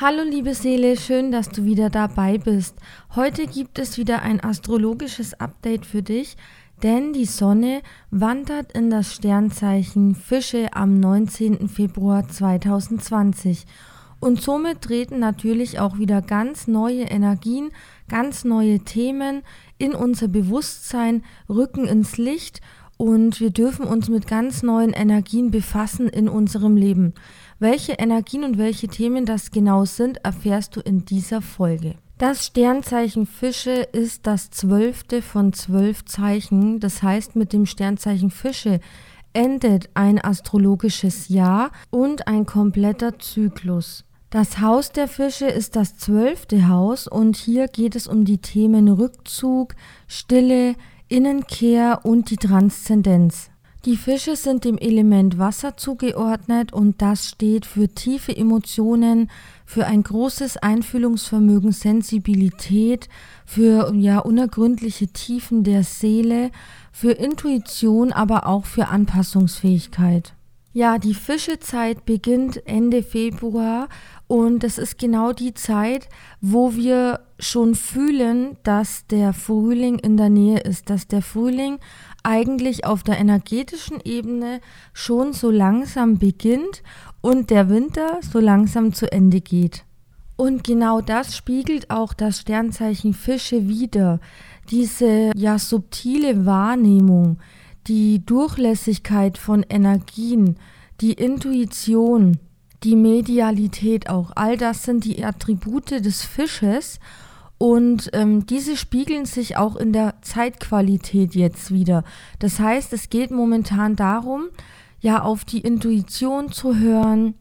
Hallo liebe Seele, schön, dass du wieder dabei bist. Heute gibt es wieder ein astrologisches Update für dich, denn die Sonne wandert in das Sternzeichen Fische am 19. Februar 2020 und somit treten natürlich auch wieder ganz neue Energien, ganz neue Themen in unser Bewusstsein, rücken ins Licht und wir dürfen uns mit ganz neuen Energien befassen in unserem Leben. Welche Energien und welche Themen das genau sind, erfährst du in dieser Folge. Das Sternzeichen Fische ist das zwölfte von zwölf Zeichen. Das heißt, mit dem Sternzeichen Fische endet ein astrologisches Jahr und ein kompletter Zyklus. Das Haus der Fische ist das zwölfte Haus und hier geht es um die Themen Rückzug, Stille, Innenkehr und die Transzendenz. Die Fische sind dem Element Wasser zugeordnet und das steht für tiefe Emotionen, für ein großes Einfühlungsvermögen, Sensibilität, für ja unergründliche Tiefen der Seele, für Intuition, aber auch für Anpassungsfähigkeit. Ja, die Fischezeit beginnt Ende Februar und das ist genau die Zeit, wo wir schon fühlen, dass der Frühling in der Nähe ist, dass der Frühling eigentlich auf der energetischen Ebene schon so langsam beginnt und der Winter so langsam zu Ende geht. Und genau das spiegelt auch das Sternzeichen Fische wider. Diese ja subtile Wahrnehmung, die Durchlässigkeit von Energien, die Intuition, die Medialität auch, all das sind die Attribute des Fisches und ähm, diese spiegeln sich auch in der Zeitqualität jetzt wieder. Das heißt, es geht momentan darum, ja, auf die Intuition zu hören,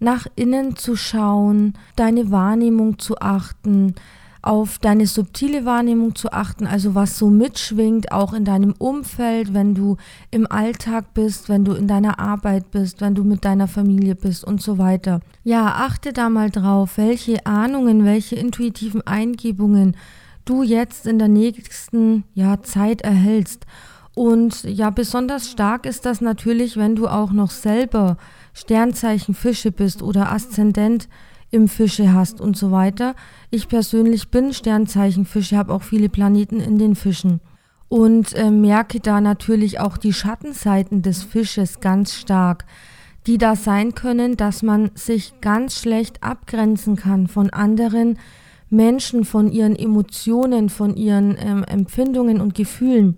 nach innen zu schauen, deine Wahrnehmung zu achten, auf deine subtile Wahrnehmung zu achten, also was so mitschwingt, auch in deinem Umfeld, wenn du im Alltag bist, wenn du in deiner Arbeit bist, wenn du mit deiner Familie bist und so weiter. Ja, achte da mal drauf, welche Ahnungen, welche intuitiven Eingebungen du jetzt in der nächsten ja, Zeit erhältst. Und ja, besonders stark ist das natürlich, wenn du auch noch selber Sternzeichen Fische bist oder Aszendent im Fische hast und so weiter. Ich persönlich bin Sternzeichen Fische, habe auch viele Planeten in den Fischen und äh, merke da natürlich auch die Schattenseiten des Fisches ganz stark, die da sein können, dass man sich ganz schlecht abgrenzen kann von anderen Menschen, von ihren Emotionen, von ihren ähm, Empfindungen und Gefühlen.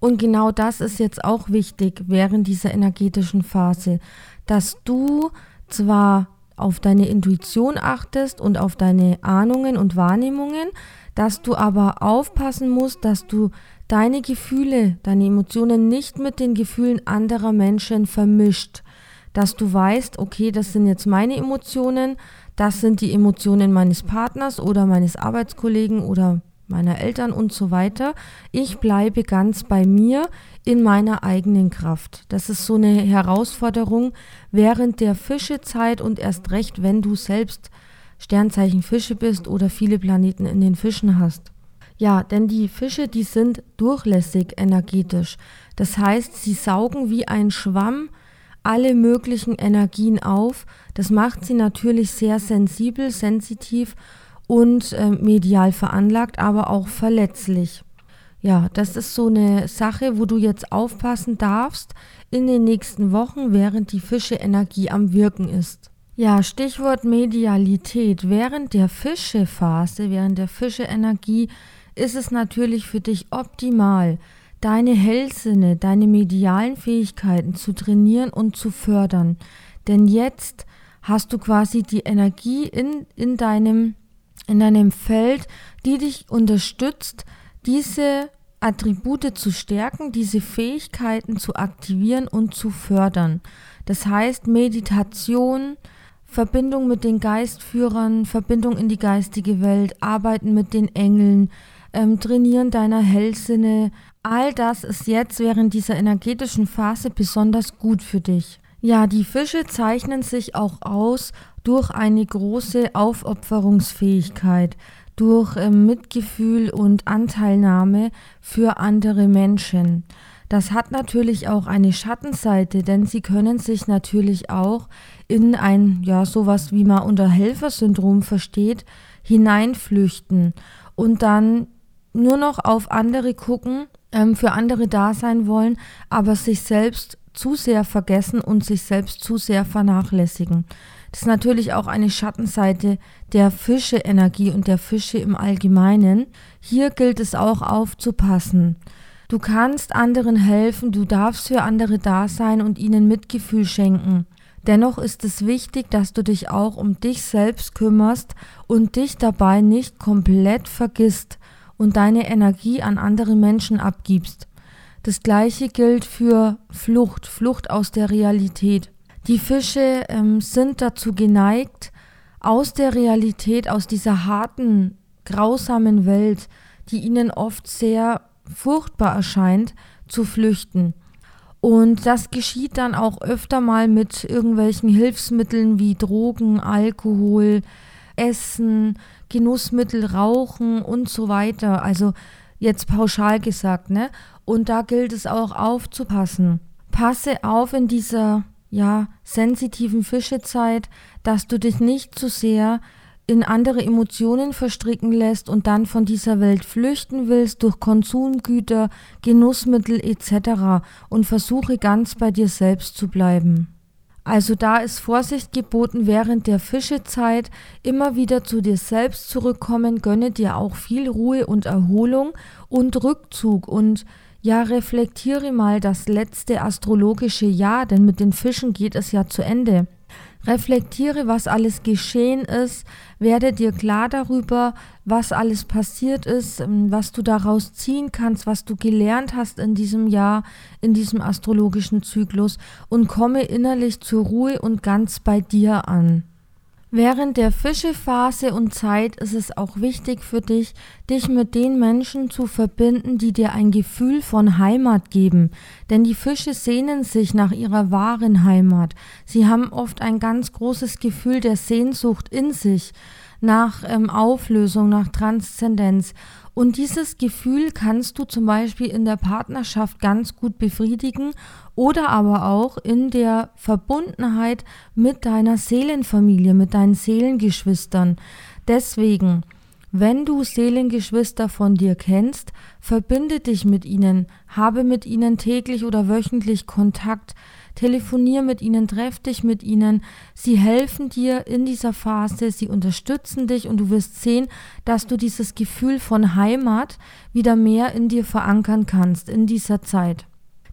Und genau das ist jetzt auch wichtig während dieser energetischen Phase, dass du zwar auf deine Intuition achtest und auf deine Ahnungen und Wahrnehmungen, dass du aber aufpassen musst, dass du deine Gefühle, deine Emotionen nicht mit den Gefühlen anderer Menschen vermischt. Dass du weißt, okay, das sind jetzt meine Emotionen, das sind die Emotionen meines Partners oder meines Arbeitskollegen oder meiner Eltern und so weiter. Ich bleibe ganz bei mir in meiner eigenen Kraft. Das ist so eine Herausforderung während der Fischezeit und erst recht, wenn du selbst Sternzeichen Fische bist oder viele Planeten in den Fischen hast. Ja, denn die Fische, die sind durchlässig energetisch. Das heißt, sie saugen wie ein Schwamm alle möglichen Energien auf. Das macht sie natürlich sehr sensibel, sensitiv und äh, medial veranlagt, aber auch verletzlich. Ja, das ist so eine Sache, wo du jetzt aufpassen darfst in den nächsten Wochen, während die Fische-Energie am Wirken ist. Ja, Stichwort Medialität. Während der Fische-Phase, während der Fische-Energie ist es natürlich für dich optimal, deine Hellsinne, deine medialen Fähigkeiten zu trainieren und zu fördern. Denn jetzt hast du quasi die Energie in, in deinem in einem Feld, die dich unterstützt, diese Attribute zu stärken, diese Fähigkeiten zu aktivieren und zu fördern. Das heißt Meditation, Verbindung mit den Geistführern, Verbindung in die geistige Welt, Arbeiten mit den Engeln, ähm, Trainieren deiner Hellsinne. All das ist jetzt während dieser energetischen Phase besonders gut für dich. Ja, die Fische zeichnen sich auch aus durch eine große Aufopferungsfähigkeit, durch äh, Mitgefühl und Anteilnahme für andere Menschen. Das hat natürlich auch eine Schattenseite, denn sie können sich natürlich auch in ein, ja, sowas wie man unter Helfersyndrom versteht, hineinflüchten und dann nur noch auf andere gucken, ähm, für andere da sein wollen, aber sich selbst zu sehr vergessen und sich selbst zu sehr vernachlässigen. Das ist natürlich auch eine Schattenseite der Fische-Energie und der Fische im Allgemeinen. Hier gilt es auch aufzupassen. Du kannst anderen helfen, du darfst für andere da sein und ihnen Mitgefühl schenken. Dennoch ist es wichtig, dass du dich auch um dich selbst kümmerst und dich dabei nicht komplett vergisst und deine Energie an andere Menschen abgibst. Das gleiche gilt für Flucht, Flucht aus der Realität. Die Fische ähm, sind dazu geneigt, aus der Realität, aus dieser harten, grausamen Welt, die ihnen oft sehr furchtbar erscheint, zu flüchten. Und das geschieht dann auch öfter mal mit irgendwelchen Hilfsmitteln wie Drogen, Alkohol, Essen, Genussmittel, Rauchen und so weiter. Also jetzt pauschal gesagt, ne? Und da gilt es auch aufzupassen. Passe auf in dieser ja sensitiven Fischezeit, dass du dich nicht zu sehr in andere Emotionen verstricken lässt und dann von dieser Welt flüchten willst durch Konsumgüter, Genussmittel etc. und versuche ganz bei dir selbst zu bleiben. Also da ist Vorsicht geboten während der Fischezeit, immer wieder zu dir selbst zurückkommen, gönne dir auch viel Ruhe und Erholung und Rückzug und ja, reflektiere mal das letzte astrologische Jahr, denn mit den Fischen geht es ja zu Ende. Reflektiere, was alles geschehen ist, werde dir klar darüber, was alles passiert ist, ähm, was du daraus ziehen kannst, was du gelernt hast in diesem Jahr, in diesem astrologischen Zyklus und komme innerlich zur Ruhe und ganz bei dir an. Während der Fischephase und Zeit ist es auch wichtig für dich, dich mit den Menschen zu verbinden, die dir ein Gefühl von Heimat geben. Denn die Fische sehnen sich nach ihrer wahren Heimat. Sie haben oft ein ganz großes Gefühl der Sehnsucht in sich, nach ähm, Auflösung, nach Transzendenz. Und dieses Gefühl kannst du zum Beispiel in der Partnerschaft ganz gut befriedigen oder aber auch in der Verbundenheit mit deiner Seelenfamilie, mit deinen Seelengeschwistern. Deswegen, wenn du Seelengeschwister von dir kennst, verbinde dich mit ihnen, habe mit ihnen täglich oder wöchentlich Kontakt, telefonier mit ihnen, treff dich mit ihnen. Sie helfen dir in dieser Phase, sie unterstützen dich und du wirst sehen, dass du dieses Gefühl von Heimat wieder mehr in dir verankern kannst in dieser Zeit.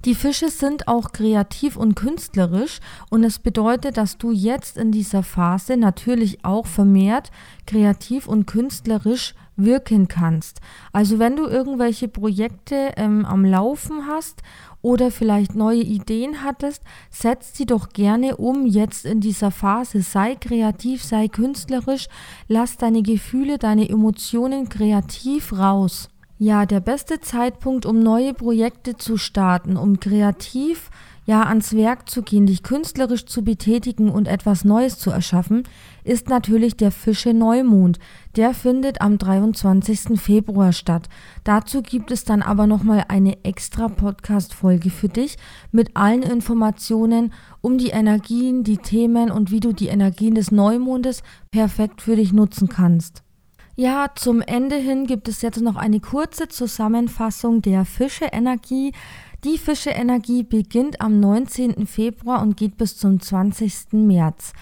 Die Fische sind auch kreativ und künstlerisch und es bedeutet, dass du jetzt in dieser Phase natürlich auch vermehrt kreativ und künstlerisch wirken kannst. Also wenn du irgendwelche Projekte ähm, am Laufen hast oder vielleicht neue Ideen hattest, setz sie doch gerne um jetzt in dieser Phase. Sei kreativ, sei künstlerisch, lass deine Gefühle, deine Emotionen kreativ raus. Ja, der beste Zeitpunkt, um neue Projekte zu starten, um kreativ ja ans Werk zu gehen, dich künstlerisch zu betätigen und etwas Neues zu erschaffen, ist natürlich der Fische Neumond. Der findet am 23. Februar statt. Dazu gibt es dann aber nochmal eine extra Podcast-Folge für dich mit allen Informationen um die Energien, die Themen und wie du die Energien des Neumondes perfekt für dich nutzen kannst. Ja, zum Ende hin gibt es jetzt noch eine kurze Zusammenfassung der Fische-Energie. Die Fische-Energie beginnt am 19. Februar und geht bis zum 20. März.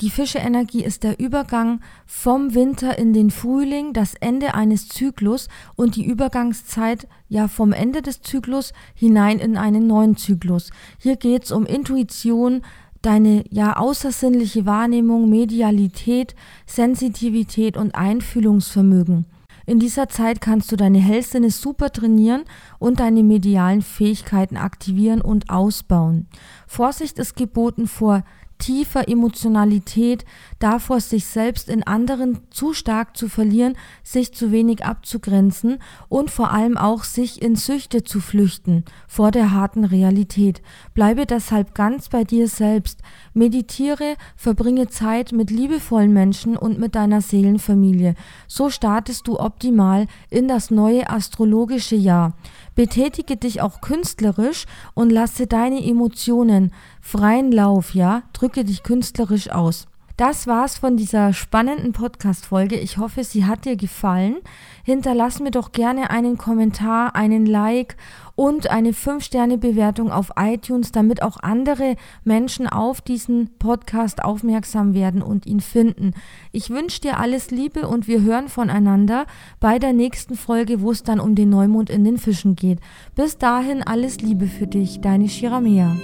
Die Fische-Energie ist der Übergang vom Winter in den Frühling, das Ende eines Zyklus und die Übergangszeit ja vom Ende des Zyklus hinein in einen neuen Zyklus. Hier geht es um Intuition, deine ja außersinnliche Wahrnehmung, Medialität, Sensitivität und Einfühlungsvermögen. In dieser Zeit kannst du deine Hellsinne super trainieren und deine medialen Fähigkeiten aktivieren und ausbauen. Vorsicht ist geboten vor tiefer Emotionalität, davor sich selbst in anderen zu stark zu verlieren, sich zu wenig abzugrenzen und vor allem auch sich in Süchte zu flüchten vor der harten Realität. Bleibe deshalb ganz bei dir selbst. Meditiere, verbringe Zeit mit liebevollen Menschen und mit deiner Seelenfamilie. So startest du optimal in das neue astrologische Jahr. Betätige dich auch künstlerisch und lasse deine Emotionen freien Lauf, ja? Drücke dich künstlerisch aus. Das war's von dieser spannenden Podcast-Folge. Ich hoffe, sie hat dir gefallen. Hinterlass mir doch gerne einen Kommentar, einen Like und eine 5-Sterne-Bewertung auf iTunes, damit auch andere Menschen auf diesen Podcast aufmerksam werden und ihn finden. Ich wünsche dir alles Liebe und wir hören voneinander bei der nächsten Folge, wo es dann um den Neumond in den Fischen geht. Bis dahin alles Liebe für dich, deine Shiramea.